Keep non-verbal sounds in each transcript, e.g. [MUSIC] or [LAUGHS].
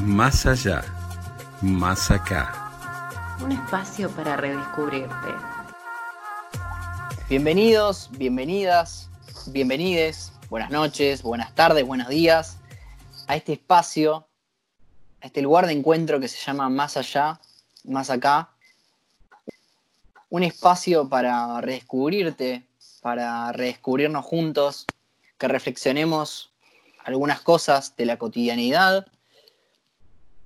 más allá, más acá. Un espacio para redescubrirte. Bienvenidos, bienvenidas, bienvenides, buenas noches, buenas tardes, buenos días a este espacio, a este lugar de encuentro que se llama Más allá, más acá. Un espacio para redescubrirte, para redescubrirnos juntos, que reflexionemos algunas cosas de la cotidianidad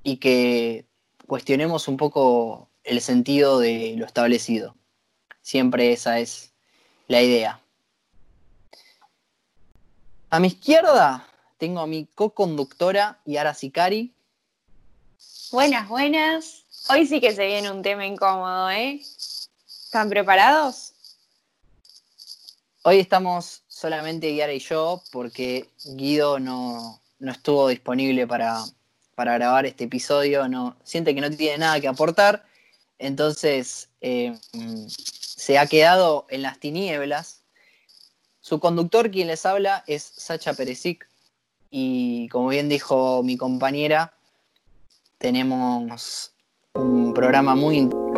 y que cuestionemos un poco el sentido de lo establecido. Siempre esa es la idea. A mi izquierda tengo a mi co-conductora Yara Sicari. Buenas, buenas. Hoy sí que se viene un tema incómodo, ¿eh? ¿Están preparados? Hoy estamos solamente Yara y yo porque Guido no, estuvo disponible para, grabar este episodio, no, siente que no tiene nada que aportar, entonces eh, se ha quedado en las tinieblas. Su conductor, quien les habla, es Sacha Peresic y como bien dijo mi compañera, tenemos un programa muy presentamos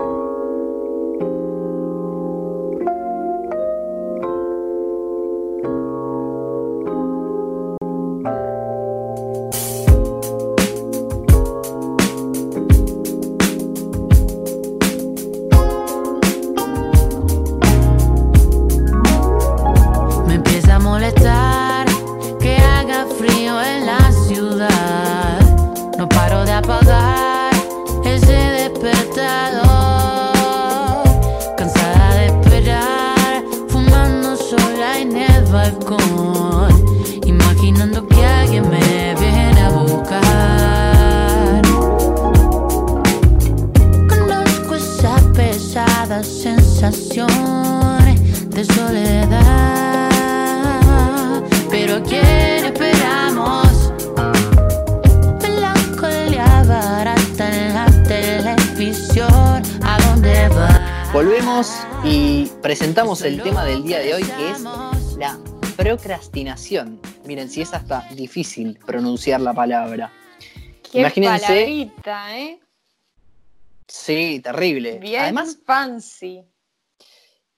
Miren, si es hasta difícil pronunciar la palabra. Qué Imagínense. ¿eh? Sí, terrible. Bien Además, fancy.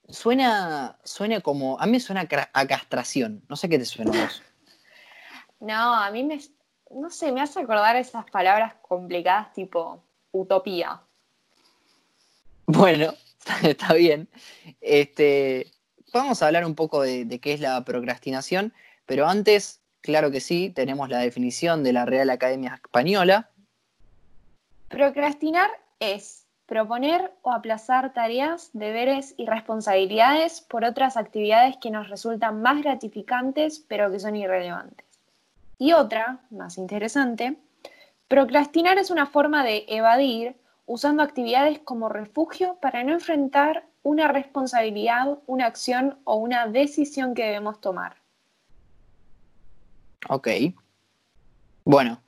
Suena, suena como. A mí me suena a castración. No sé qué te suena a vos. No, a mí me. No sé, me hace acordar esas palabras complicadas tipo utopía. Bueno, [LAUGHS] está bien. Este, vamos a hablar un poco de, qué es la procrastinación, pero antes, claro que sí, tenemos la definición de la Real Academia Española. Procrastinar es proponer o aplazar tareas, deberes y responsabilidades por otras actividades que nos resultan más gratificantes pero que son irrelevantes. Y otra, más interesante, procrastinar es una forma de evadir usando actividades como refugio para no enfrentar una responsabilidad, una acción o una decisión que debemos tomar. Ok. Bueno,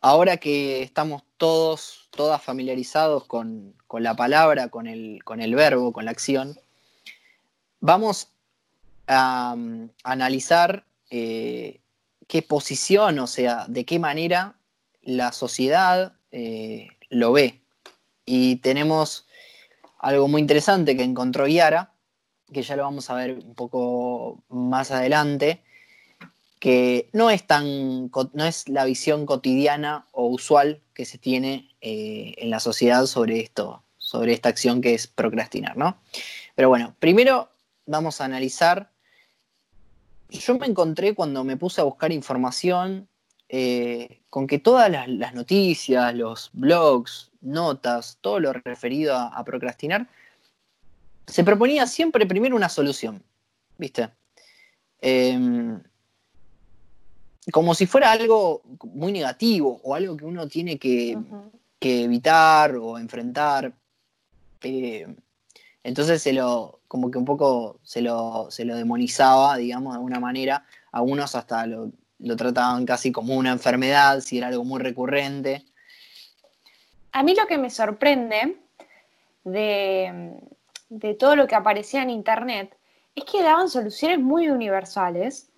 ahora que estamos todos, todas familiarizados con, la palabra, con el, con el, verbo, con la acción, vamos a, um, analizar eh, qué posición, o sea, de qué manera la sociedad eh, lo ve y tenemos algo muy interesante que encontró Yara, que ya lo vamos a ver un poco más adelante, que no es tan no es la visión cotidiana o usual que se tiene eh, en la sociedad sobre esto, sobre esta acción que es procrastinar, ¿no? Pero bueno, primero vamos a analizar. Yo me encontré cuando me puse a buscar información eh, con que todas las, noticias, los blogs, notas, todo lo referido a, procrastinar, se proponía siempre primero una solución, ¿viste? Em, como si fuera algo muy negativo o algo que uno tiene que, evitar o enfrentar. Eh, entonces se lo, como que un poco se lo, se lo demonizaba, digamos, de alguna manera. Algunos hasta lo, lo trataban casi como una enfermedad, si era algo muy recurrente. A mí lo que me sorprende de, todo lo que aparecía en Internet es que daban soluciones muy universales,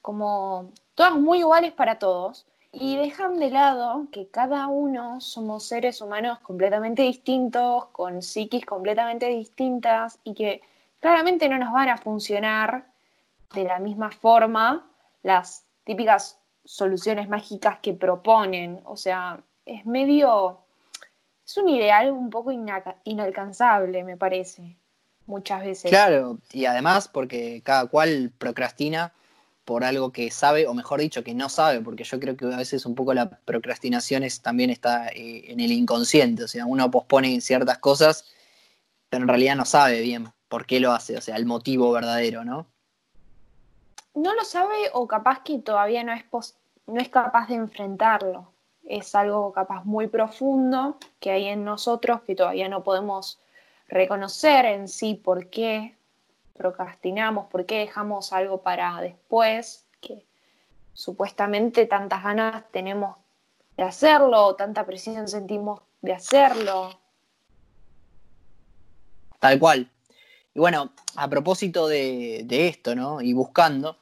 como todas muy iguales para todos, Y dejan de lado que cada uno somos seres humanos completamente distintos, con psiquis completamente distintas y que claramente no nos van a funcionar de la misma forma las típicas soluciones mágicas que proponen. O sea, es medio, es un ideal un poco inalcanzable, me parece, muchas veces. Claro, y además porque cada cual procrastina por algo que sabe, o mejor dicho, que no sabe, porque yo creo que a veces un poco la procrastinación también está eh, en el inconsciente, o sea, uno pospone ciertas cosas, pero en realidad no sabe bien por qué lo hace, o sea, el motivo verdadero, ¿no? No lo sabe o capaz que todavía no es, no es capaz de enfrentarlo. Es algo capaz muy profundo que hay en nosotros que todavía no podemos reconocer en sí por qué procrastinamos, por qué dejamos algo para después, que supuestamente tantas ganas tenemos de hacerlo, tanta presión sentimos de hacerlo. Tal cual. Y bueno, a propósito de, esto, ¿no? Y buscando,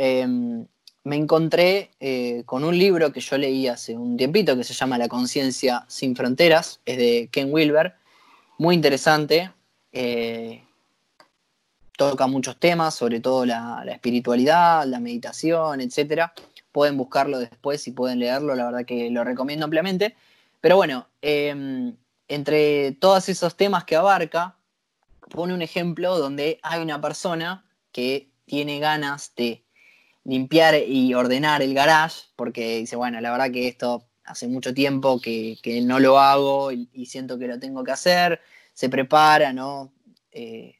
em, me encontré eh, con un libro que yo leí hace un tiempito que se llama La conciencia sin fronteras, es de Ken Wilber, muy interesante. Eh, toca muchos temas, sobre todo la, espiritualidad, la meditación, etc. Pueden buscarlo después y pueden leerlo, la verdad que lo recomiendo ampliamente. Pero bueno, em, entre todos esos temas que abarca, pone un ejemplo donde hay una persona que tiene ganas de limpiar y ordenar el garage, porque dice, bueno, la verdad que esto hace mucho tiempo que, no lo hago y, siento que lo tengo que hacer, se prepara, ¿no? Eh,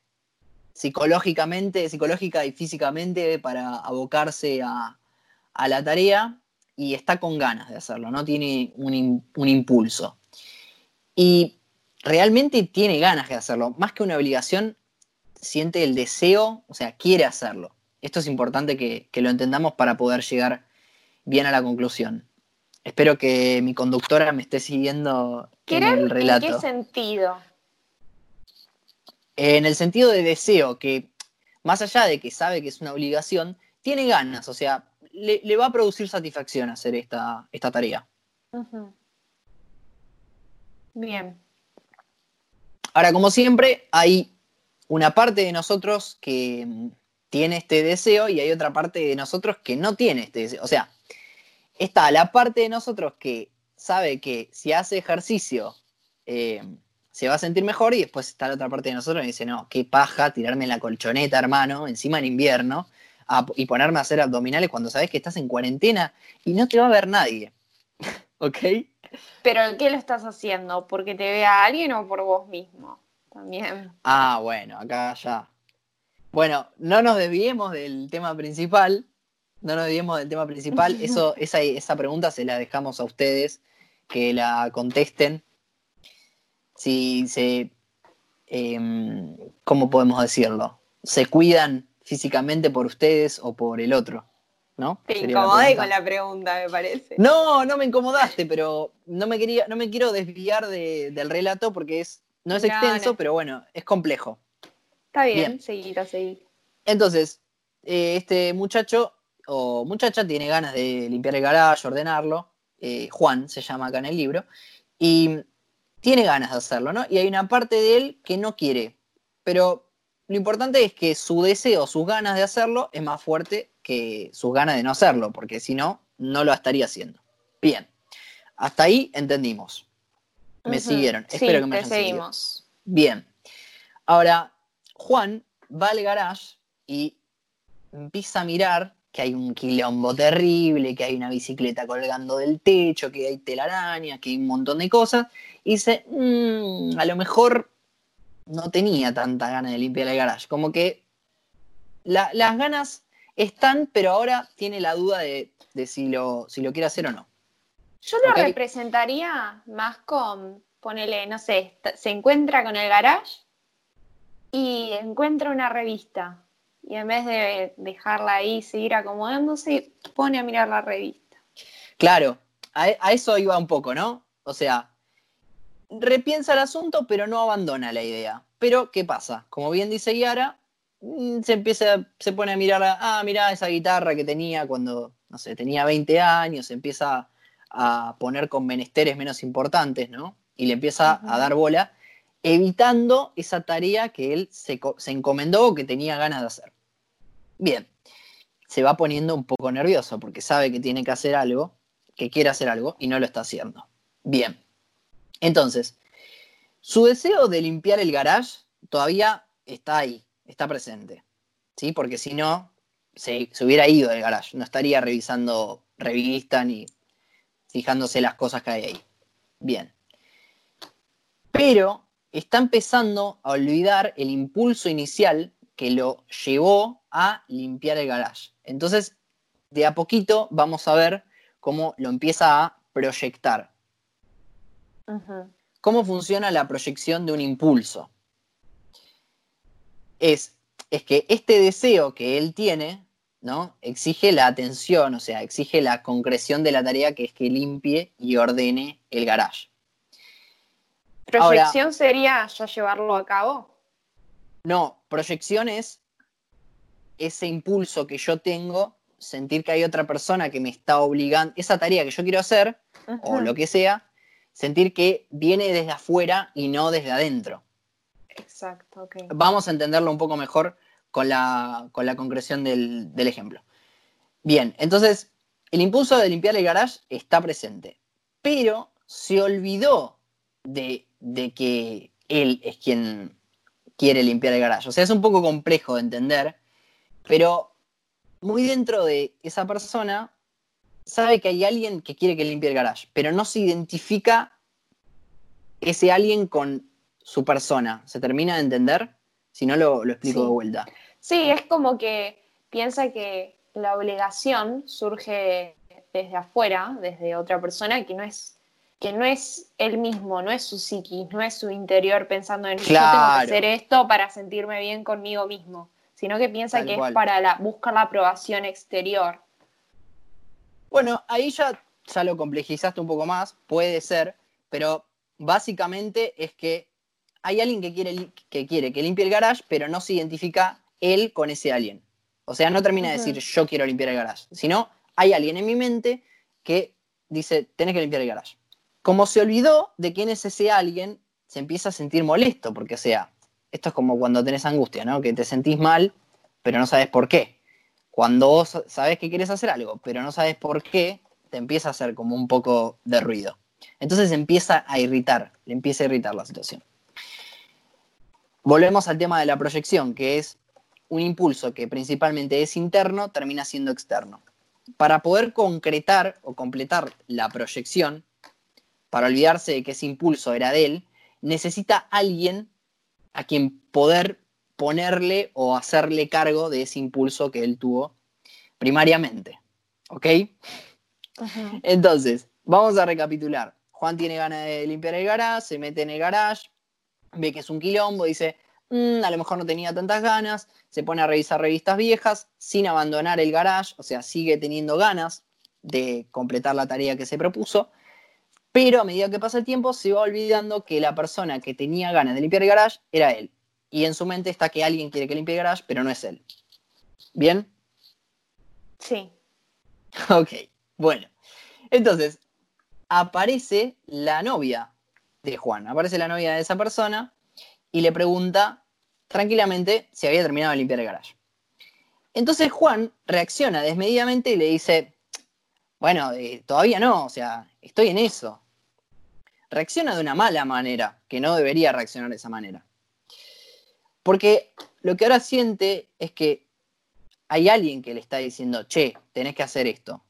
psicológicamente, psicológica y físicamente para abocarse a, la tarea y está con ganas de hacerlo, no tiene un, un, impulso. Y realmente tiene ganas de hacerlo, más que una obligación, siente el deseo, o sea, quiere hacerlo. Esto es importante que, lo entendamos para poder llegar bien a la conclusión. Espero que mi conductora me esté siguiendo en el relato. ¿En qué sentido? En el sentido de deseo, que más allá de que sabe que es una obligación, tiene ganas, o sea, le, va a producir satisfacción hacer esta, esta tarea. Bien. Ahora, como siempre, hay una parte de nosotros que tiene este deseo y hay otra parte de nosotros que no tiene este deseo. O sea, está la parte de nosotros que sabe que si hace ejercicio eh, se va a sentir mejor y después está la otra parte de nosotros que dice, no, qué paja tirarme en la colchoneta, hermano, encima en invierno y ponerme a hacer abdominales cuando sabes que estás en cuarentena y no te va a ver nadie. [LAUGHS] ¿Ok? Pero ¿qué lo estás haciendo? ¿Porque te vea alguien o por vos mismo? También. Ah, bueno, acá ya. Bueno, no nos desviemos del tema principal. No nos desviemos del tema principal. [LAUGHS] Eso, esa, esa pregunta se la dejamos a ustedes que la contesten si se, em, ¿cómo podemos decirlo? Se cuidan físicamente por ustedes o por el otro, ¿no? Te incomodé con la pregunta, me parece. No, no me incomodaste, pero no me quería, no me quiero desviar del relato porque es, no es extenso, pero bueno, es complejo. Está bien, seguir, seguir. Entonces, eh, este muchacho o muchacha tiene ganas de limpiar el garaje, ordenarlo. Eh, Juan se llama acá en el libro. Y tiene ganas de hacerlo, ¿no? Y hay una parte de él que no quiere. Pero lo importante es que su deseo, sus ganas de hacerlo es más fuerte que sus ganas de no hacerlo, porque si no, no lo estaría haciendo. Bien, hasta ahí entendimos. Me siguieron. Espero que me hayan seguimos. Bien. Ahora, Juan va al garage y empieza a mirar que hay un quilombo terrible, que hay una bicicleta colgando del techo, que hay telarañas, que hay un montón de cosas, y dice, mm, a lo mejor no tenía tanta ganas de limpiar el garage, como que las ganas están, pero ahora tiene la duda de, si, lo, si lo quiere hacer o no. Yo lo representaría más con, ponele, no sé, se encuentra con el garage y encuentra una revista y en vez de dejarla ahí seguir acomodándose, pone a mirar la revista. Claro, a, eso iba un poco, ¿no? O sea, repiensa el asunto, pero no abandona la idea. Pero, ¿qué pasa? Como bien dice Yara, mm, se empieza, se pone a mirar, ah, mira esa guitarra que tenía cuando, no sé, tenía 20 años, empieza a poner con menesteres menos importantes, ¿no? Y le empieza a dar bola, evitando esa tarea que él se, se encomendó o que tenía ganas de hacer. Bien, se va poniendo un poco nervioso porque sabe que tiene que hacer algo, que quiere hacer algo y no lo está haciendo. Bien, entonces, su deseo de limpiar el garage todavía está ahí, está presente, ¿sí? Porque si no, se, hubiera ido del garage, no estaría revisando revistas ni fijándose las cosas que hay ahí. Bien. Pero está empezando a olvidar el impulso inicial que lo llevó a limpiar el garage. Entonces, de a poquito vamos a ver cómo lo empieza a proyectar. ¿Cómo funciona la proyección de un impulso? Es, es que este deseo que él tiene, ¿no? Exige la atención, o sea, exige la concreción de la tarea que es que limpie y ordene el garage. ¿Proyección sería ya llevarlo a cabo? No, proyección es ese impulso que yo tengo, sentir que hay otra persona que me está obligando, esa tarea que yo quiero hacer, o lo que sea, sentir que viene desde afuera y no desde adentro. Exacto, ok. Vamos a entenderlo un poco mejor con la, concreción del, ejemplo. Bien, entonces, el impulso de limpiar el garage está presente, pero se olvidó de, de que él es quien quiere limpiar el garage. O sea, es un poco complejo de entender, pero muy dentro de esa persona sabe que hay alguien que quiere que limpie el garage, pero no se identifica ese alguien con su persona. ¿Se termina de entender? Si no, lo, explico de vuelta. Sí, es como que piensa que la obligación surge desde afuera, desde otra persona, que no es que no es él mismo, no es su psiquis, no es su interior pensando en yo tengo que hacer esto para sentirme bien conmigo mismo, sino que piensa que es para la, buscar la aprobación exterior. Bueno, ahí ya, ya lo complejizaste un poco más, puede ser, pero básicamente es que hay alguien que quiere, que quiere que limpie el garage, pero no se identifica él con ese alguien. O sea, no termina de decir yo quiero limpiar el garage, sino hay alguien en mi mente que dice tenés que limpiar el garage. Como se olvidó de quién es ese alguien, se empieza a sentir molesto, porque o sea, esto es como cuando tenés angustia, ¿no? Que te sentís mal, pero no sabes por qué. Cuando vos sabes que quieres hacer algo, pero no sabes por qué, te empieza a hacer como un poco de ruido. Entonces empieza a irritar, le empieza a irritar la situación. Volvemos al tema de la proyección, que es un impulso que principalmente es interno, termina siendo externo. Para poder concretar o completar la proyección, para olvidarse de que ese impulso era de él, necesita alguien a quien poder ponerle o hacerle cargo de ese impulso que él tuvo primariamente. ¿Ok? Entonces, vamos a recapitular. Juan tiene ganas de limpiar el garage, se mete en el garage, ve que es un quilombo, dice, mm, a lo mejor no tenía tantas ganas, se pone a revisar revistas viejas sin abandonar el garage, o sea, sigue teniendo ganas de completar la tarea que se propuso, pero a medida que pasa el tiempo se va olvidando que la persona que tenía ganas de limpiar el garage era él y en su mente está que alguien quiere que limpie el garage, pero no es él. ¿Bien? Sí. [LAUGHS] Ok, bueno. Entonces, aparece la novia de Juan, aparece la novia de esa persona y le pregunta tranquilamente si había terminado de limpiar el garage. Entonces Juan reacciona desmedidamente y le dice, bueno, eh, todavía no, o sea, estoy en eso. Reacciona de una mala manera, que no debería reaccionar de esa manera. Porque lo que ahora siente es que hay alguien que le está diciendo, che, tenés que hacer esto.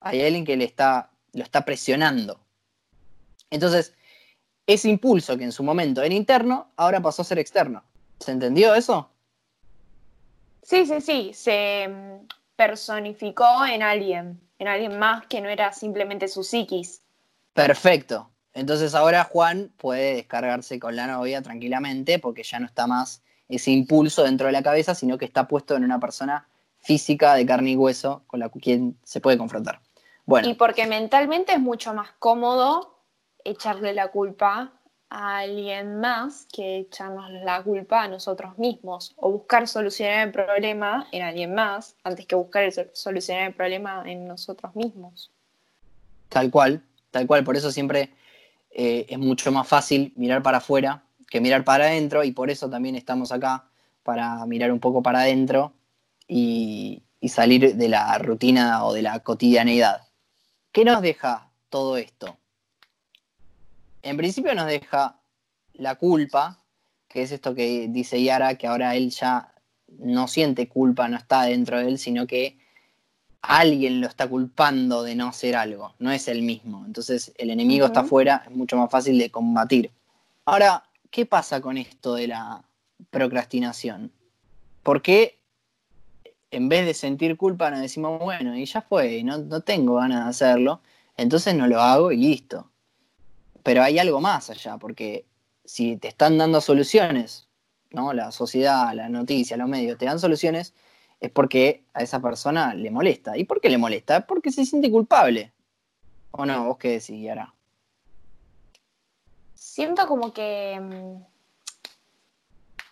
Hay alguien que le está, lo está presionando. Entonces, ese impulso que en su momento era interno, ahora pasó a ser externo. ¿Se entendió eso? Sí, sí, sí. Se mm, personificó en alguien, en alguien más que no era simplemente su psiquis. Perfecto. Entonces ahora Juan puede descargarse con la novia tranquilamente porque ya no está más ese impulso dentro de la cabeza, sino que está puesto en una persona física de carne y hueso con la quien se puede confrontar. Bueno. Y porque mentalmente es mucho más cómodo echarle la culpa alguien más que echarnos la culpa a nosotros mismos o buscar solucionar el problema en alguien más antes que buscar solucionar el problema en nosotros mismos. Tal cual, tal cual. Por eso siempre eh, es mucho más fácil mirar para afuera que mirar para adentro y por eso también estamos acá para mirar un poco para adentro y, y salir de la rutina o de la cotidianeidad. ¿Qué nos deja todo esto? En principio nos deja la culpa, que es esto que dice Yara, que ahora él ya no siente culpa, no está dentro de él, sino que alguien lo está culpando de no hacer algo, no es el mismo. Entonces el enemigo está afuera, es mucho más fácil de combatir. Ahora, ¿qué pasa con esto de la procrastinación? ¿Por qué en vez de sentir culpa nos decimos, bueno, y ya fue, no, no tengo ganas de hacerlo, entonces no lo hago y listo? Pero hay algo más allá, porque si te están dando soluciones, ¿no? La sociedad, la noticia, los medios te dan soluciones, es porque a esa persona le molesta. ¿Y por qué le molesta? Porque se siente culpable. ¿O no? ¿Vos qué decís, Yara? Siento como que, mm,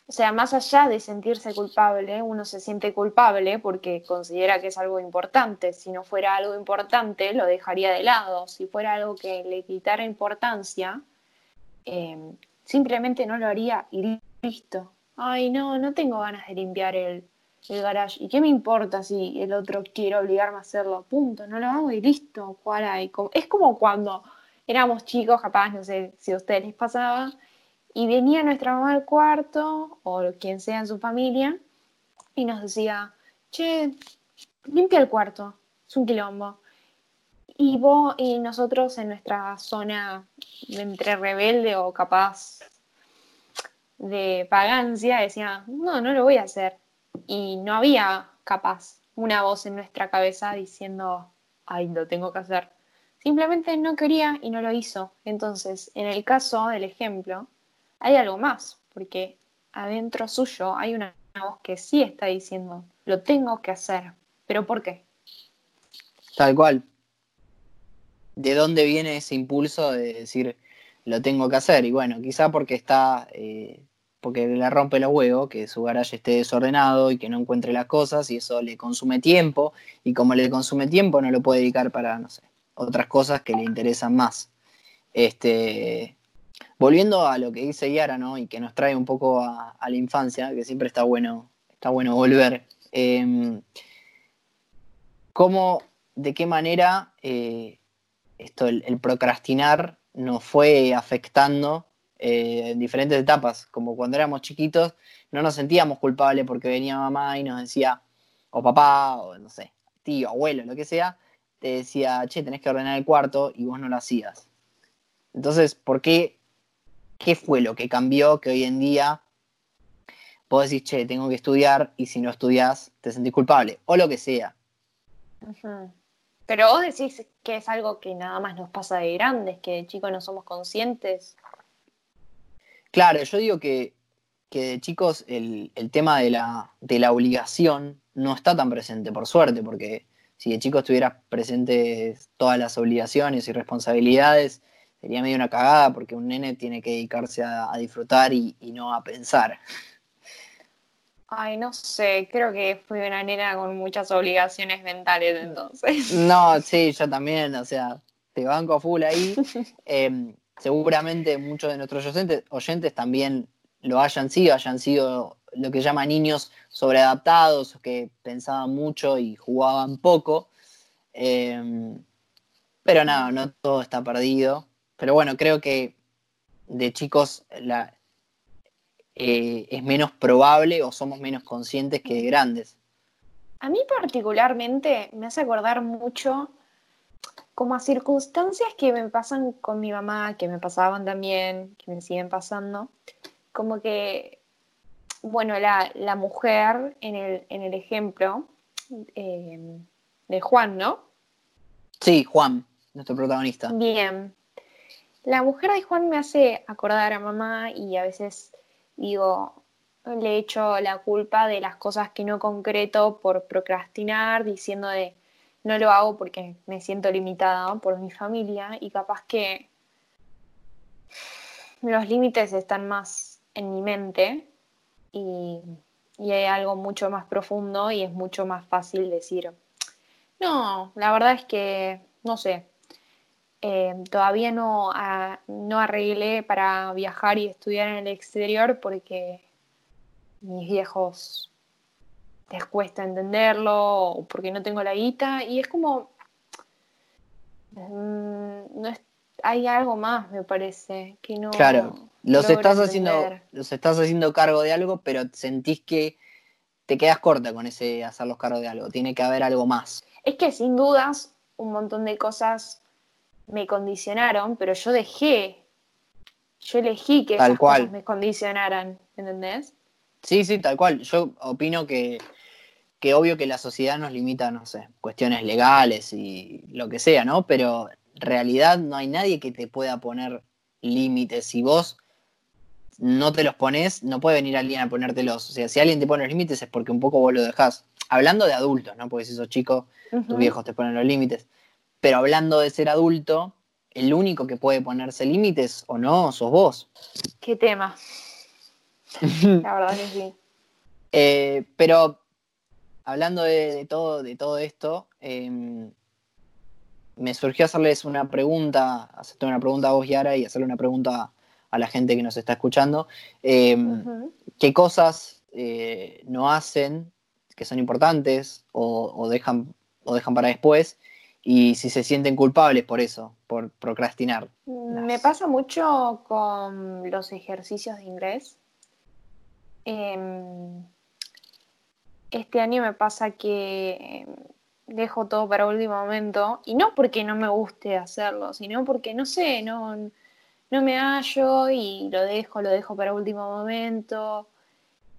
o sea, más allá de sentirse culpable, uno se siente culpable porque considera que es algo importante. Si no fuera algo importante, lo dejaría de lado. Si fuera algo que le quitara importancia, eh, simplemente no lo haría y listo. Ay, no, no tengo ganas de limpiar el, el garage. ¿Y qué me importa si el otro quiere obligarme a hacerlo? Punto, no lo hago y listo. ¿Cuál hay? Es como cuando éramos chicos, capaz, no sé si a ustedes les pasaba, y venía nuestra mamá al cuarto, o quien sea en su familia, y nos decía, che, limpia el cuarto, es un quilombo. Y vos y nosotros en nuestra zona entre rebelde o capaz de pagancia decía, no, no lo voy a hacer y no había capaz una voz en nuestra cabeza diciendo, ay, lo tengo que hacer. Simplemente no quería y no lo hizo. Entonces, en el caso del ejemplo, hay algo más, porque adentro suyo hay una voz que sí está diciendo, lo tengo que hacer. ¿Pero por qué? Tal cual. ¿De dónde viene ese impulso de decir, lo tengo que hacer? Y bueno, quizá porque está eh, porque le rompe los huevos que su garaje esté desordenado y que no encuentre las cosas y eso le consume tiempo y como le consume tiempo no lo puede dedicar para, no sé, otras cosas que le interesan más. Este, volviendo a lo que dice Yara, ¿no? Y que nos trae un poco a, la infancia, que siempre está bueno, está bueno volver. Em, ¿Cómo, de qué manera eh, esto, el procrastinar nos fue afectando eh, en diferentes etapas, como cuando éramos chiquitos, no nos sentíamos culpables porque venía mamá y nos decía, o papá, o no sé, tío, abuelo, lo que sea, te decía, che, tenés que ordenar el cuarto y vos no lo hacías. Entonces, ¿por qué? ¿Qué fue lo que cambió que hoy en día vos decís, che, tengo que estudiar y si no estudias te sentís culpable? O lo que sea. Pero vos decís que es algo que nada más nos pasa de grandes, que de chicos no somos conscientes. Claro, yo digo que, de chicos el, tema de la, de la, obligación no está tan presente, por suerte, porque si de chicos estuvieras presentes todas las obligaciones y responsabilidades, sería medio una cagada, porque un nene tiene que dedicarse a, disfrutar y, no a pensar. Ay, no sé, creo que fui una nena con muchas obligaciones mentales entonces. No, sí, yo también, o sea, te banco full ahí. [LAUGHS] Em, seguramente muchos de nuestros oyentes, también lo hayan sido, hayan sido lo que llaman niños sobreadaptados, que pensaban mucho y jugaban poco. Em, pero nada, no todo está perdido. Pero bueno, creo que de chicos la, eh, es menos probable o somos menos conscientes que de grandes. A mí particularmente me hace acordar mucho como a circunstancias que me pasan con mi mamá, que me pasaban también, que me siguen pasando, como que, bueno, la, mujer en el, en el ejemplo eh, de Juan, ¿no? Sí, Juan, nuestro protagonista. Bien. La mujer de Juan me hace acordar a mamá y a veces digo, le echo la culpa de las cosas que no concreto por procrastinar, diciendo de no lo hago porque me siento limitada por mi familia y capaz que los límites están más en mi mente y, hay algo mucho más profundo y es mucho más fácil decir, no, la verdad es que, no sé, Eh, todavía no, a- no arreglé para viajar y estudiar en el exterior porque mis viejos les cuesta entenderlo o porque no tengo la guita y es como mm, no es- hay algo más me parece que no Claro, los estás haciendo, los estás haciendo cargo de algo, pero sentís que te quedas corta con ese hacerlos cargo de algo. Tiene que haber algo más. Es que sin dudas un montón de cosas me condicionaron, pero yo dejé, yo elegí que Tal esas cual. cosas me condicionaran, ¿entendés? Sí, sí, tal cual. Yo opino que, que obvio que la sociedad nos limita, no sé, cuestiones legales y lo que sea, ¿no? Pero en realidad no hay nadie que te pueda poner límites. Si vos no te los pones, no puede venir alguien a ponértelos. O sea, si alguien te pone los límites es porque un poco vos lo dejás. Hablando de adultos, ¿no? Porque si sos chico, tus viejos te ponen los límites. Pero hablando de ser adulto, el único que puede ponerse límites o no, sos vos. Qué tema, la verdad que sí. [LAUGHS] Eh, pero hablando de, de todo, de todo esto, eh, me surgió hacerles una pregunta, hacerte una pregunta a vos, Yara, y hacerle una pregunta a la gente que nos está escuchando. Eh, Ujú. ¿Qué cosas eh, no hacen que son importantes o, o dejan, o dejan para después? Y si se sienten culpables por eso, por procrastinar. Me pasa mucho con los ejercicios de inglés. Em, este año me pasa que em, dejo todo para último momento y no porque no me guste hacerlo, sino porque no sé, no, no me hallo y lo dejo, lo dejo para último momento.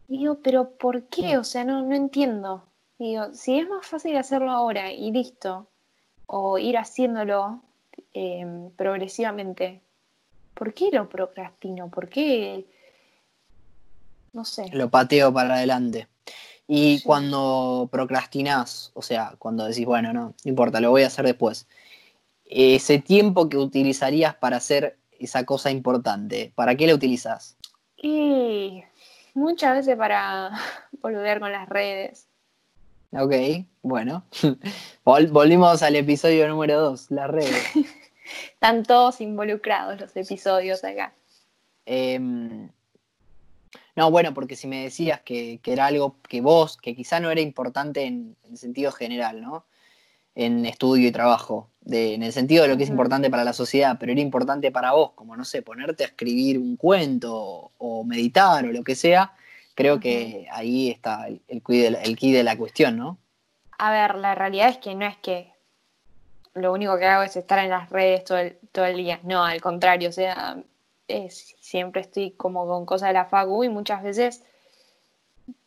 Y digo, pero ¿por qué? O sea, no, no entiendo. Digo, si es más fácil hacerlo ahora y listo, o ir haciéndolo em, progresivamente, ¿por qué lo procrastino? ¿Por qué? No sé. Lo pateo para adelante. Y Sí. cuando procrastinás, o sea, cuando decís, bueno, no, no importa, lo voy a hacer después, ese tiempo que utilizarías para hacer esa cosa importante, ¿para qué lo utilizás? Y muchas veces para [LAUGHS] volver con las redes. Ok, bueno. [LAUGHS] Vol- volvimos al episodio número 2, las redes. [LAUGHS] Están todos involucrados los episodios acá. Em, no, bueno, porque si me decías que, que era algo que vos, que quizá no era importante en, en sentido general, ¿no? En estudio y trabajo, de, en el sentido de lo que es importante para la sociedad, pero era importante para vos, como no sé, ponerte a escribir un cuento o, o meditar o lo que sea, creo que ahí está el, el, quid de la- el quid de la cuestión, ¿no? A ver, la realidad es que no es que lo único que hago es estar en las redes todo el, todo el día. No, al contrario, o sea, es- siempre estoy como con cosas de la facu y muchas veces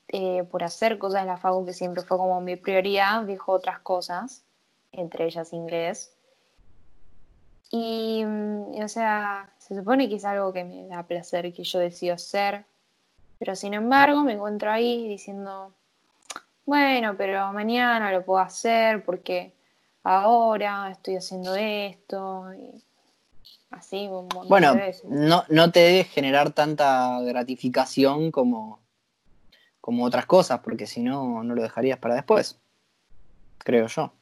eh, por hacer cosas de la facu, que siempre fue como mi prioridad, dejo otras cosas, entre ellas inglés. Y, mm, y, o sea, se supone que es algo que me da placer, que yo decido hacer, pero sin embargo me encuentro ahí diciendo, bueno, pero mañana lo puedo hacer porque ahora estoy haciendo esto y así un montón Bueno, de veces. no, no te debes generar tanta gratificación como, como otras cosas, porque si no, no lo dejarías para después, creo yo.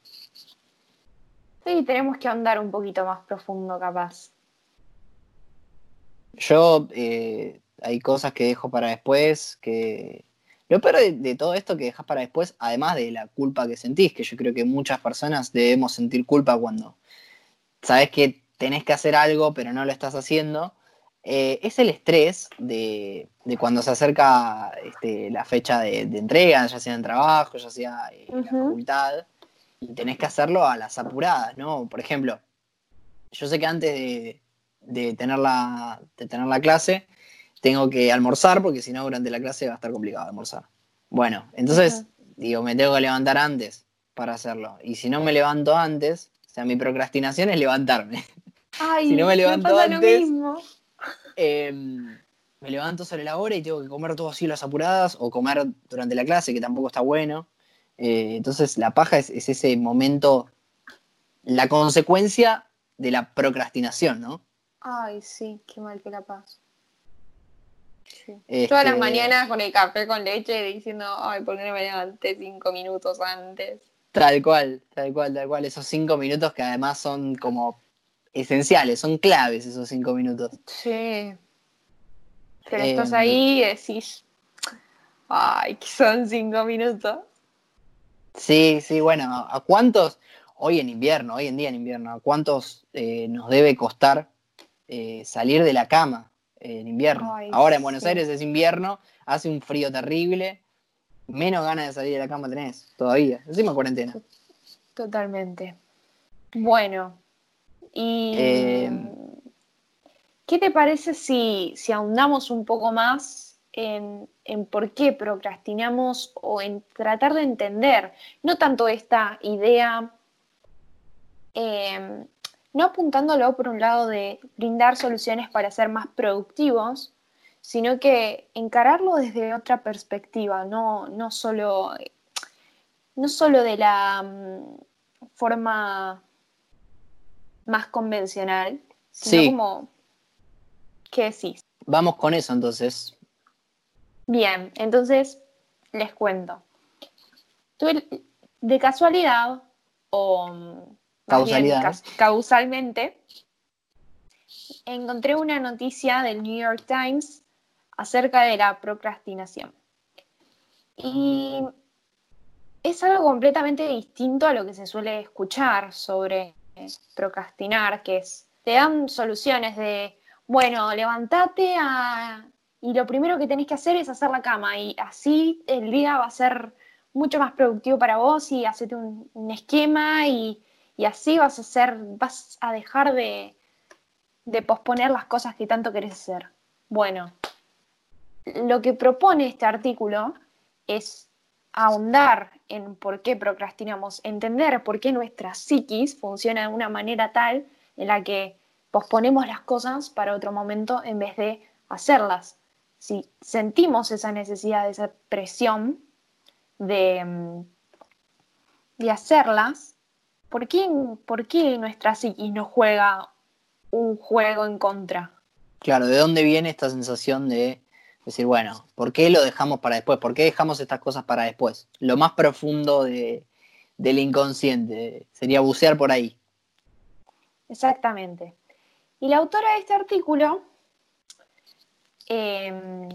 Sí, tenemos que andar un poquito más profundo capaz. Yo, eh, hay cosas que dejo para después, que... Lo peor de, de todo esto que dejas para después, además de la culpa que sentís, que yo creo que muchas personas debemos sentir culpa cuando sabes que tenés que hacer algo pero no lo estás haciendo, eh, es el estrés de, de cuando se acerca este, la fecha de, de entrega, ya sea en trabajo, ya sea en la Ujú. facultad, y tenés que hacerlo a las apuradas, ¿no? Por ejemplo, yo sé que antes de, de tener, la, de tener la clase, tengo que almorzar, porque si no, durante la clase va a estar complicado almorzar. Bueno, entonces, digo, me tengo que levantar antes para hacerlo. Y si no me levanto antes, o sea, mi procrastinación es levantarme. [LAUGHS] Ay, Si no me levanto pasa antes- lo mismo. Eh, me levanto sobre la hora y tengo que comer todo así las apuradas, o comer durante la clase, que tampoco está bueno. Eh, entonces, la paja es, es ese momento, la consecuencia de la procrastinación, ¿no? Ay, sí, qué mal que la paso. Sí. Este, Todas las mañanas con el café con leche diciendo, ay, ¿por qué no me levanté cinco minutos antes? Tal cual, tal cual, tal cual. Esos cinco minutos que además son como esenciales, son claves esos cinco minutos. Sí. Pero estás Em. ahí y decís, ay, que son cinco minutos. Sí, sí, bueno, ¿a cuántos, hoy en invierno, hoy en día en invierno, a cuántos eh, nos debe costar eh, salir de la cama en invierno? Ay, Ahora en Buenos sí. Aires es invierno, hace un frío terrible, menos ganas de salir de la cama tenés todavía, encima cuarentena. Totalmente. Bueno, y Eh, ¿qué te parece si, si ahondamos un poco más en, en por qué procrastinamos o en tratar de entender, no tanto esta idea, eh, no apuntándolo por un lado de brindar soluciones para ser más productivos, sino que encararlo desde otra perspectiva, no, no solo no solo de la mm, forma más convencional, sino Sí. como, ¿qué decís? Vamos con eso entonces. Bien, entonces les cuento. Tuve de casualidad o bien Causalidad. causalmente encontré una noticia del New York Times acerca de la procrastinación. Y es algo completamente distinto a lo que se suele escuchar sobre eh, procrastinar, que es, te dan soluciones de, bueno, levantate a- y lo primero que tenés que hacer es hacer la cama y así el día va a ser mucho más productivo para vos y hacete un, un esquema y, y así vas a hacer, vas a dejar de, de posponer las cosas que tanto querés hacer. Bueno, lo que propone este artículo es ahondar en por qué procrastinamos, entender por qué nuestra psiquis funciona de una manera tal en la que posponemos las cosas para otro momento en vez de hacerlas. Si sentimos esa necesidad, esa presión de, mm, de hacerlas, ¿por qué, ¿por qué nuestra psiquis nos juega un juego en contra? Claro, ¿de dónde viene esta sensación de decir, bueno, ¿por qué lo dejamos para después? ¿Por qué dejamos estas cosas para después? Lo más profundo de- del inconsciente sería bucear por ahí. Exactamente. Y la autora de este artículo eh,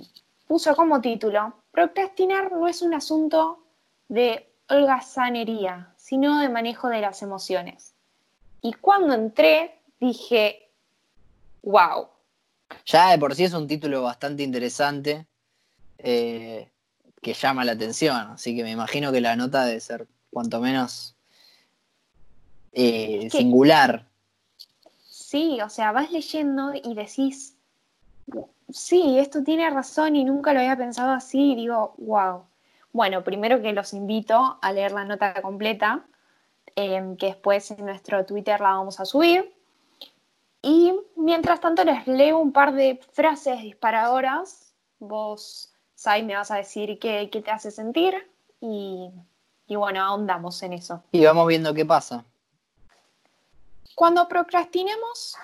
puso como título, procrastinar no es un asunto de holgazanería, sino de manejo de las emociones. Y cuando entré, dije, wow, Ya de por sí es un título bastante interesante eh, que llama la atención, así que me imagino que la nota debe ser cuanto menos eh, singular. sí, o sea, vas leyendo y decís, sí, esto tiene razón y nunca lo había pensado así, y digo, wow. Bueno, primero que los invito a leer la nota completa, eh, que después en nuestro Twitter la vamos a subir. Y mientras tanto les leo un par de frases disparadoras. Vos, Sai, me vas a decir qué, qué te hace sentir y, y bueno, ahondamos en eso. Y vamos viendo qué pasa. Cuando procrastinamos,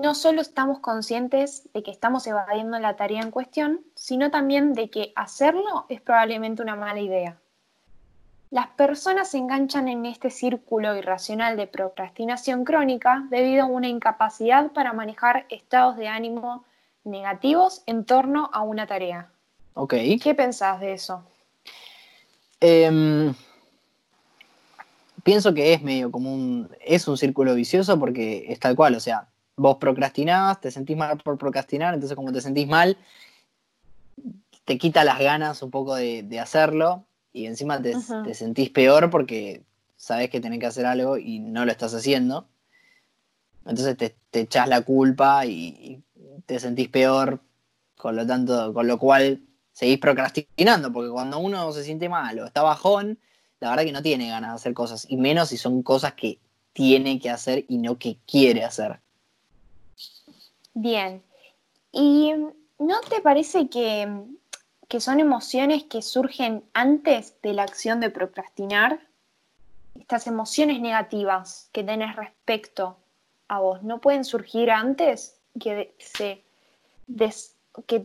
no solo estamos conscientes de que estamos evadiendo la tarea en cuestión, sino también de que hacerlo es probablemente una mala idea. Las personas se enganchan en este círculo irracional de procrastinación crónica debido a una incapacidad para manejar estados de ánimo negativos en torno a una tarea. Ok. ¿Qué pensás de eso? Em, pienso que es medio como un. Es un círculo vicioso porque es tal cual. O sea, vos procrastinás, te sentís mal por procrastinar, entonces, como te sentís mal, te quita las ganas un poco de, de hacerlo y encima te, te sentís peor porque sabes que tenés que hacer algo y no lo estás haciendo. Entonces te, te echás la culpa y, y te sentís peor, con lo tanto, con lo cual seguís procrastinando, porque cuando uno se siente mal o está bajón, la verdad que no tiene ganas de hacer cosas, y menos si son cosas que tiene que hacer y no que quiere hacer. Bien. ¿Y no te parece que, que son emociones que surgen antes de la acción de procrastinar? Estas emociones negativas que tenés respecto a vos, ¿no pueden surgir antes que, se, que,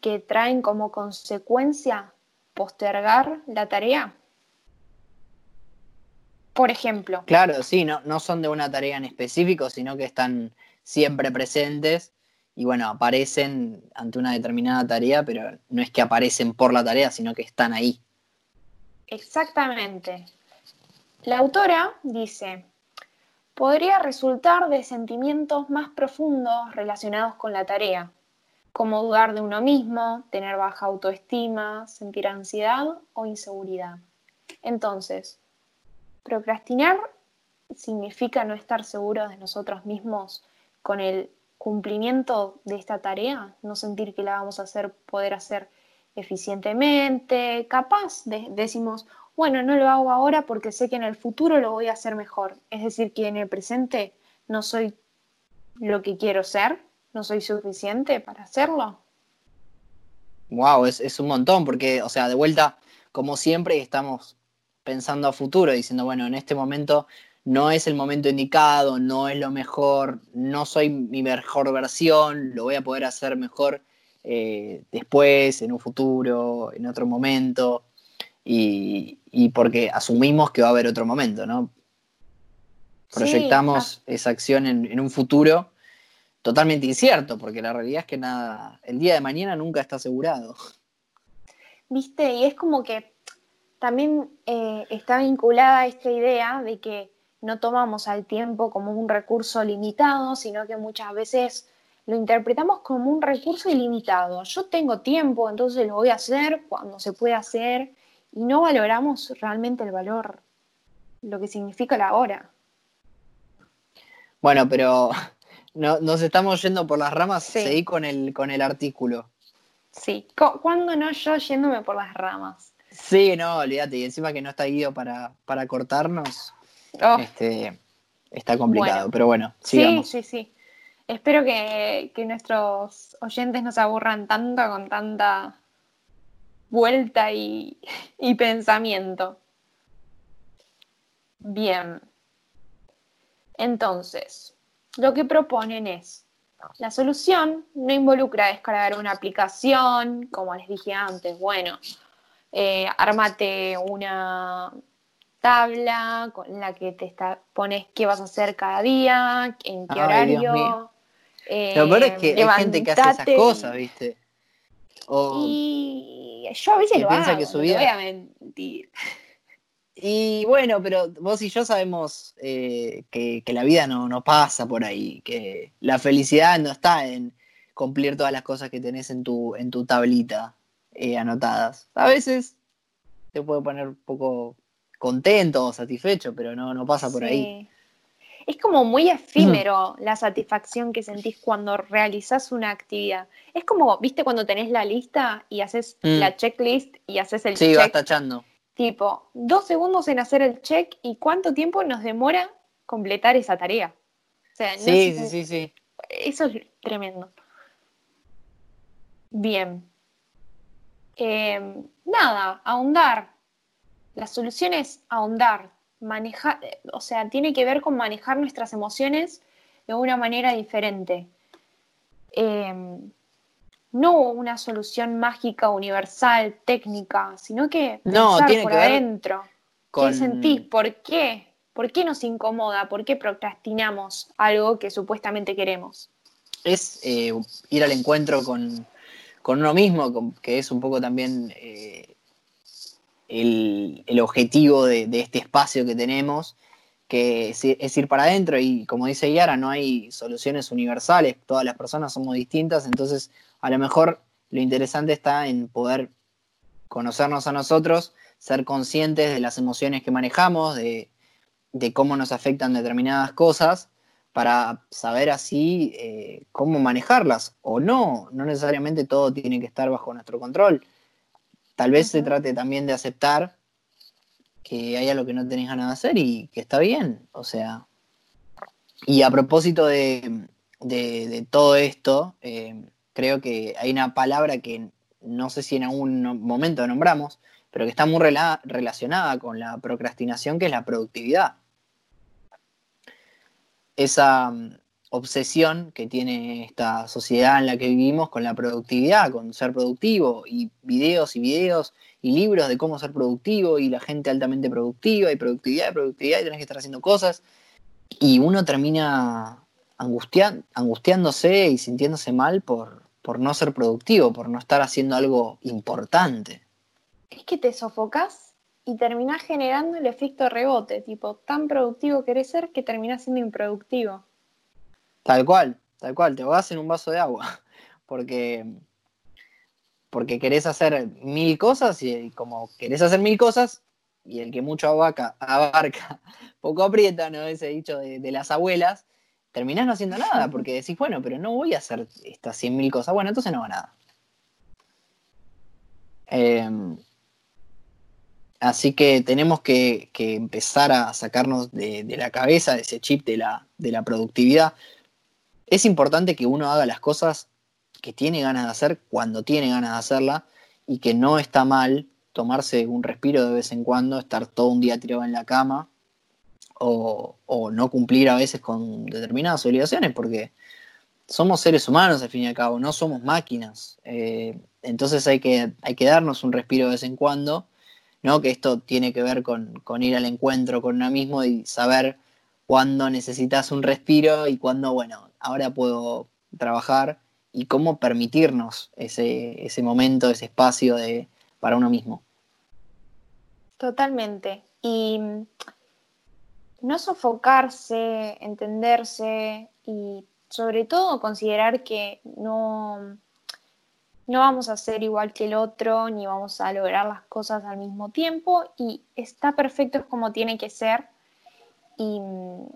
que traen como consecuencia postergar la tarea? Por ejemplo, Claro, sí, no, no son de una tarea en específico, sino que están siempre presentes y bueno, aparecen ante una determinada tarea, pero no es que aparecen por la tarea, sino que están ahí. Exactamente. La autora dice, podría resultar de sentimientos más profundos relacionados con la tarea, como dudar de uno mismo, tener baja autoestima, sentir ansiedad o inseguridad. Entonces, procrastinar significa no estar seguros de nosotros mismos con el cumplimiento de esta tarea, no sentir que la vamos a hacer, poder hacer eficientemente, capaz, decimos, bueno, no lo hago ahora porque sé que en el futuro lo voy a hacer mejor. Es decir, que en el presente no soy lo que quiero ser, no soy suficiente para hacerlo. Wow, es, es un montón, porque, o sea, de vuelta, como siempre, estamos pensando a futuro, diciendo, bueno, en este momento no es el momento indicado, no es lo mejor, no soy mi mejor versión, lo voy a poder hacer mejor eh, después, en un futuro, en otro momento, y, porque asumimos que va a haber otro momento, ¿no? Proyectamos esa acción en, en, un futuro totalmente incierto, porque la realidad es que nada, el día de mañana nunca está asegurado. Viste, y es como que también eh, está vinculada esta idea de que no tomamos al tiempo como un recurso limitado, sino que muchas veces lo interpretamos como un recurso ilimitado. Yo tengo tiempo, entonces lo voy a hacer cuando se puede hacer y no valoramos realmente el valor, lo que significa la hora. Bueno, pero [LAUGHS] no, nos estamos yendo por las ramas, seguí con el, con el artículo. Sí, ¿cuándo no yo yéndome por las ramas? Sí, no, olvídate, y encima que no está guido para, para cortarnos. Oh. Este, está complicado, pero bueno, sigamos. Sí, sí, sí. Espero que, nuestros oyentes no se aburran tanto con tanta vuelta y, y pensamiento. Bien. Entonces, lo que proponen es, la solución no involucra descargar una aplicación, como les dije antes, bueno, eh, ármate una tabla con la que te pones qué vas a hacer cada día, en qué horario. Eh, Lo peor es que hay gente que hace esas cosas, ¿viste? y yo a veces lo hago, que voy a mentir. Y bueno, pero vos y yo sabemos eh, que, la vida no, no, pasa por ahí, que la felicidad no está en cumplir todas las cosas que tenés en tu, en tu tablita eh, anotadas. A veces te puede poner un poco contento o satisfecho, pero no, no pasa por ahí. Es como muy efímero la satisfacción que sentís cuando realizás una actividad. Es como, viste, cuando tenés la lista y haces mm. la checklist y haces el check. Sí, vas tachando. Tipo, dos segundos en hacer el check y cuánto tiempo nos demora completar esa tarea. sí, sí, sí, sí. Eso es tremendo. Bien. Em, nada, ahondar. La solución es ahondar, manejar, o sea, tiene que ver con manejar nuestras emociones de una manera diferente. Em, no una solución mágica, universal, técnica, sino que pensar por adentro. ¿Qué sentís? ¿Por qué? ¿Por qué nos incomoda? ¿Por qué procrastinamos algo que supuestamente queremos? Es eh, ir al encuentro con, uno mismo, que es un poco también eh, el, objetivo de, este espacio que tenemos, que es, ir para adentro y como dice Yara, no hay soluciones universales, todas las personas somos distintas, entonces a lo mejor lo interesante está en poder conocernos a nosotros, ser conscientes de las emociones que manejamos, de, cómo nos afectan determinadas cosas, para saber así eh, cómo manejarlas o no. No necesariamente todo tiene que estar bajo nuestro control. Tal vez se trate también de aceptar que hay algo que no tenés ganas de hacer y que está bien. O sea. Y a propósito de, todo esto, eh, creo que hay una palabra que no sé si en algún momento nombramos, pero que está muy relacionada con la procrastinación, que es la productividad. Esa, obsesión que tiene esta sociedad en la que vivimos con la productividad, con ser productivo, y videos y videos y libros de cómo ser productivo y la gente altamente productiva y productividad y productividad y tenés que estar haciendo cosas. Y uno termina angustiándose y sintiéndose mal por, por no ser productivo, por no estar haciendo algo importante. Es que te sofocas y terminás generando el efecto rebote, tipo, tan productivo querés ser que terminás siendo improductivo. Tal cual, tal cual, te vas en un vaso de agua, [LAUGHS] porque, porque querés hacer mil cosas y como querés hacer mil cosas y el que mucho abarca, abarca [LAUGHS] poco aprieta, ¿no? Ese dicho de, de las abuelas, terminás no haciendo nada, porque decís, bueno, pero no voy a hacer estas 100.000 cosas. Bueno, entonces no va nada. Em, así que tenemos que, empezar a sacarnos de, la cabeza de ese chip de la, de la productividad. Es importante que uno haga las cosas que tiene ganas de hacer cuando tiene ganas de hacerla y que no está mal tomarse un respiro de vez en cuando, estar todo un día tirado en la cama o, no cumplir a veces con determinadas obligaciones, porque somos seres humanos al fin y al cabo, no somos máquinas. Eh, entonces hay que, hay que darnos un respiro de vez en cuando, ¿no? que esto tiene que ver con, ir al encuentro con uno mismo y saber cuándo necesitas un respiro y cuándo, bueno, ahora puedo trabajar y cómo permitirnos ese, ese momento, ese espacio de, para uno mismo. Totalmente. Y no sofocarse, entenderse y sobre todo considerar que no, no vamos a ser igual que el otro, ni vamos a lograr las cosas al mismo tiempo y está perfecto como tiene que ser y mm,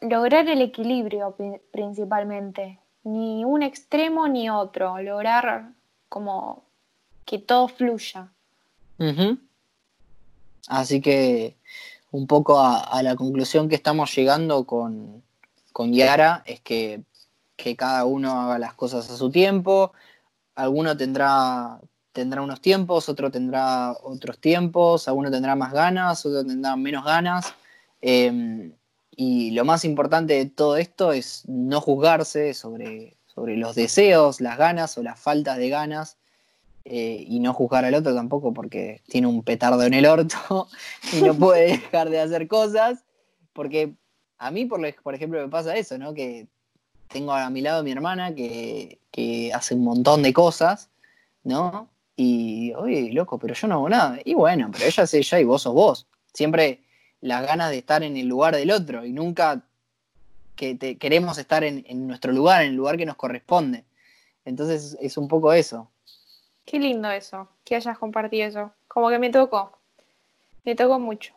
lograr el equilibrio principalmente, ni un extremo ni otro, lograr como que todo fluya. Así que un poco a, la conclusión que estamos llegando con, con Yara es que, cada uno haga las cosas a su tiempo, alguno tendrá, tendrá unos tiempos, otro tendrá otros tiempos, alguno tendrá más ganas, otro tendrá menos ganas. Em, y lo más importante de todo esto es no juzgarse sobre, sobre los deseos, las ganas o las faltas de ganas eh, y no juzgar al otro tampoco porque tiene un petardo en el orto [LAUGHS] y no puede dejar de hacer cosas. Porque a mí, por, por ejemplo, me pasa eso, ¿no? Que tengo a mi lado mi hermana que, hace un montón de cosas, ¿no? Y, oye, loco, pero yo no hago nada. Y bueno, pero ella es ella y vos sos vos. Siempre las ganas de estar en el lugar del otro y nunca que queremos estar en, en nuestro lugar, en el lugar que nos corresponde. Entonces es un poco eso. Qué lindo eso, que hayas compartido eso. Como que me tocó. Me tocó mucho.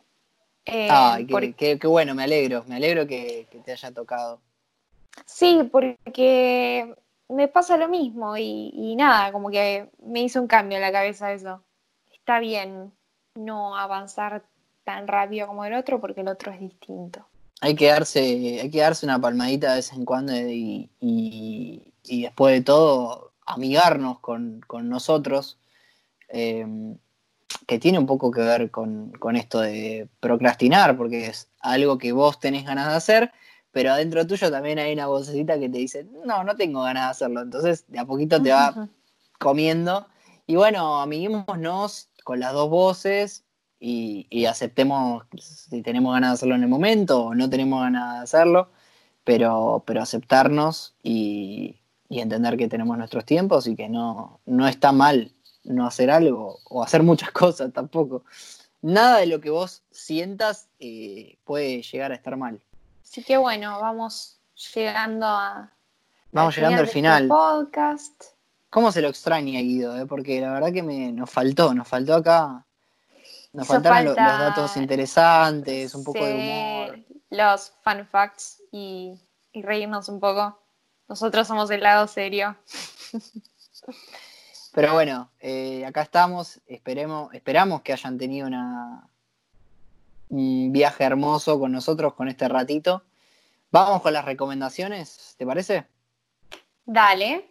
Eh, Ay, qué, bueno, me alegro. Me alegro que, te haya tocado. Sí, porque me pasa lo mismo y, nada, como que me hizo un cambio en la cabeza eso. Está bien no avanzar tan rápido como el otro porque el otro es distinto. Hay que darse, hay que darse una palmadita de vez en cuando y, y después de todo amigarnos con, nosotros, eh, que tiene un poco que ver con, esto de procrastinar, porque es algo que vos tenés ganas de hacer, pero adentro tuyo también hay una vocecita que te dice, no, no tengo ganas de hacerlo, entonces de a poquito te va comiendo. Y bueno, amiguémonos con las dos voces y, y, aceptemos si tenemos ganas de hacerlo en el momento o no tenemos ganas de hacerlo, pero, pero aceptarnos y, y entender que tenemos nuestros tiempos y que no, no está mal no hacer algo o hacer muchas [LAUGHS] cosas tampoco. Nada de lo que vos sientas eh, puede llegar a estar mal. Así que bueno, vamos llegando a... Vamos llegando al final. Este podcast. ¿Cómo se lo extraña, Guido? Eh? Porque la verdad que me, nos faltó, nos faltó acá. Nos faltaron los, datos interesantes, un poco de humor. Los fun facts y, y reírnos un poco. Nosotros somos el lado serio. Pero bueno, eh, acá estamos. Esperemos, esperamos que hayan tenido una, un viaje hermoso con nosotros con este ratito. Vamos con las recomendaciones, ¿te parece? Dale.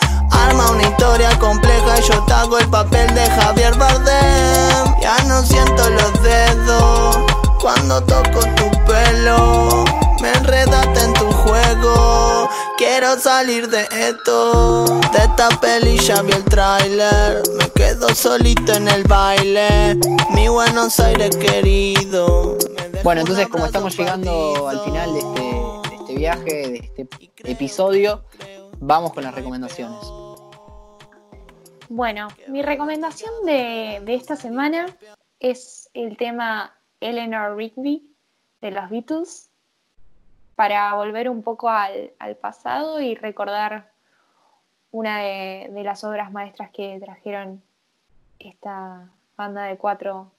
Una historia compleja y yo te hago el papel de Javier Bardem. Ya no siento los dedos cuando toco tu pelo. Me enredaste en tu juego. Quiero salir de esto. De esta peli ya vi el trailer. Me quedo solito en el baile. Mi Buenos Aires querido. Bueno, entonces como estamos llegando al final de este, de este viaje, de este episodio, vamos con las recomendaciones. Bueno, mi recomendación de, de esta semana es el tema Eleanor Rigby de los Beatles para volver un poco al, al pasado y recordar una de, de, las obras maestras que trajeron esta banda de cuatro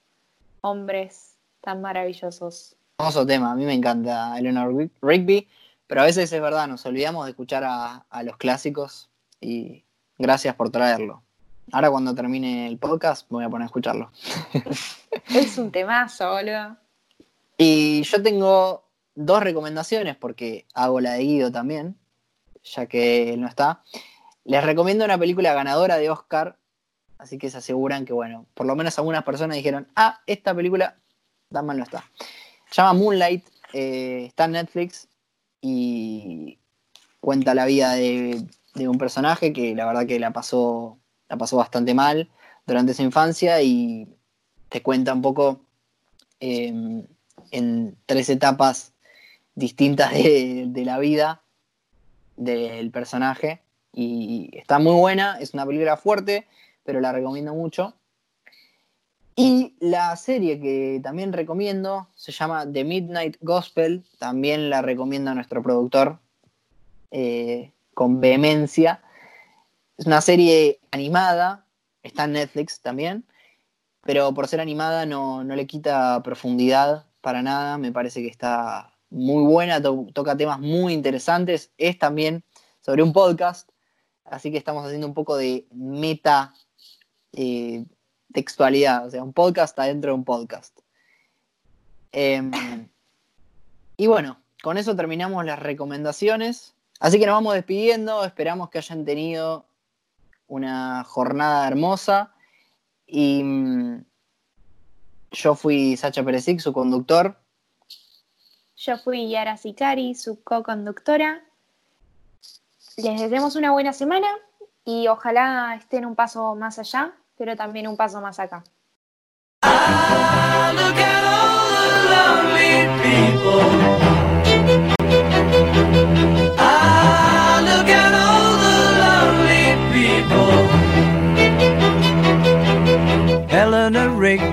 hombres tan maravillosos. Famoso tema, a mí me encanta Eleanor Rigby, pero a veces es verdad, nos olvidamos de escuchar a, a los clásicos y gracias por traerlo. Ahora cuando termine el podcast me voy a poner a escucharlo. [LAUGHS] es un temazo, boludo. Y yo tengo dos recomendaciones porque hago la de Guido también, ya que él no está. Les recomiendo una película ganadora de Oscar, así que se aseguran que, bueno, por lo menos algunas personas dijeron, ah, esta película tan mal no está. Se llama Moonlight, eh, está en Netflix y cuenta la vida de, de un personaje que la verdad que la pasó la pasó bastante mal durante su infancia y te cuenta un poco eh, en tres etapas distintas de, la vida del personaje y está muy buena, es una película fuerte, pero la recomiendo mucho. Y la serie que también recomiendo se llama The Midnight Gospel, también la recomiendo a nuestro productor eh, con vehemencia. Es una serie animada, está en Netflix también, pero por ser animada no, no le quita profundidad para nada, me parece que está muy buena, to toca temas muy interesantes, es también sobre un podcast, así que estamos haciendo un poco de meta eh, textualidad, o sea, un podcast adentro de un podcast. Eh, y bueno, con eso terminamos las recomendaciones. Así que nos vamos despidiendo, esperamos que hayan tenido una jornada hermosa y mmm, yo fui Sacha Peresic, su conductor. Yo fui Yara Sicari, su co-conductora. Les deseamos una buena semana y ojalá estén un paso más allá, pero también un paso más acá. Eleanor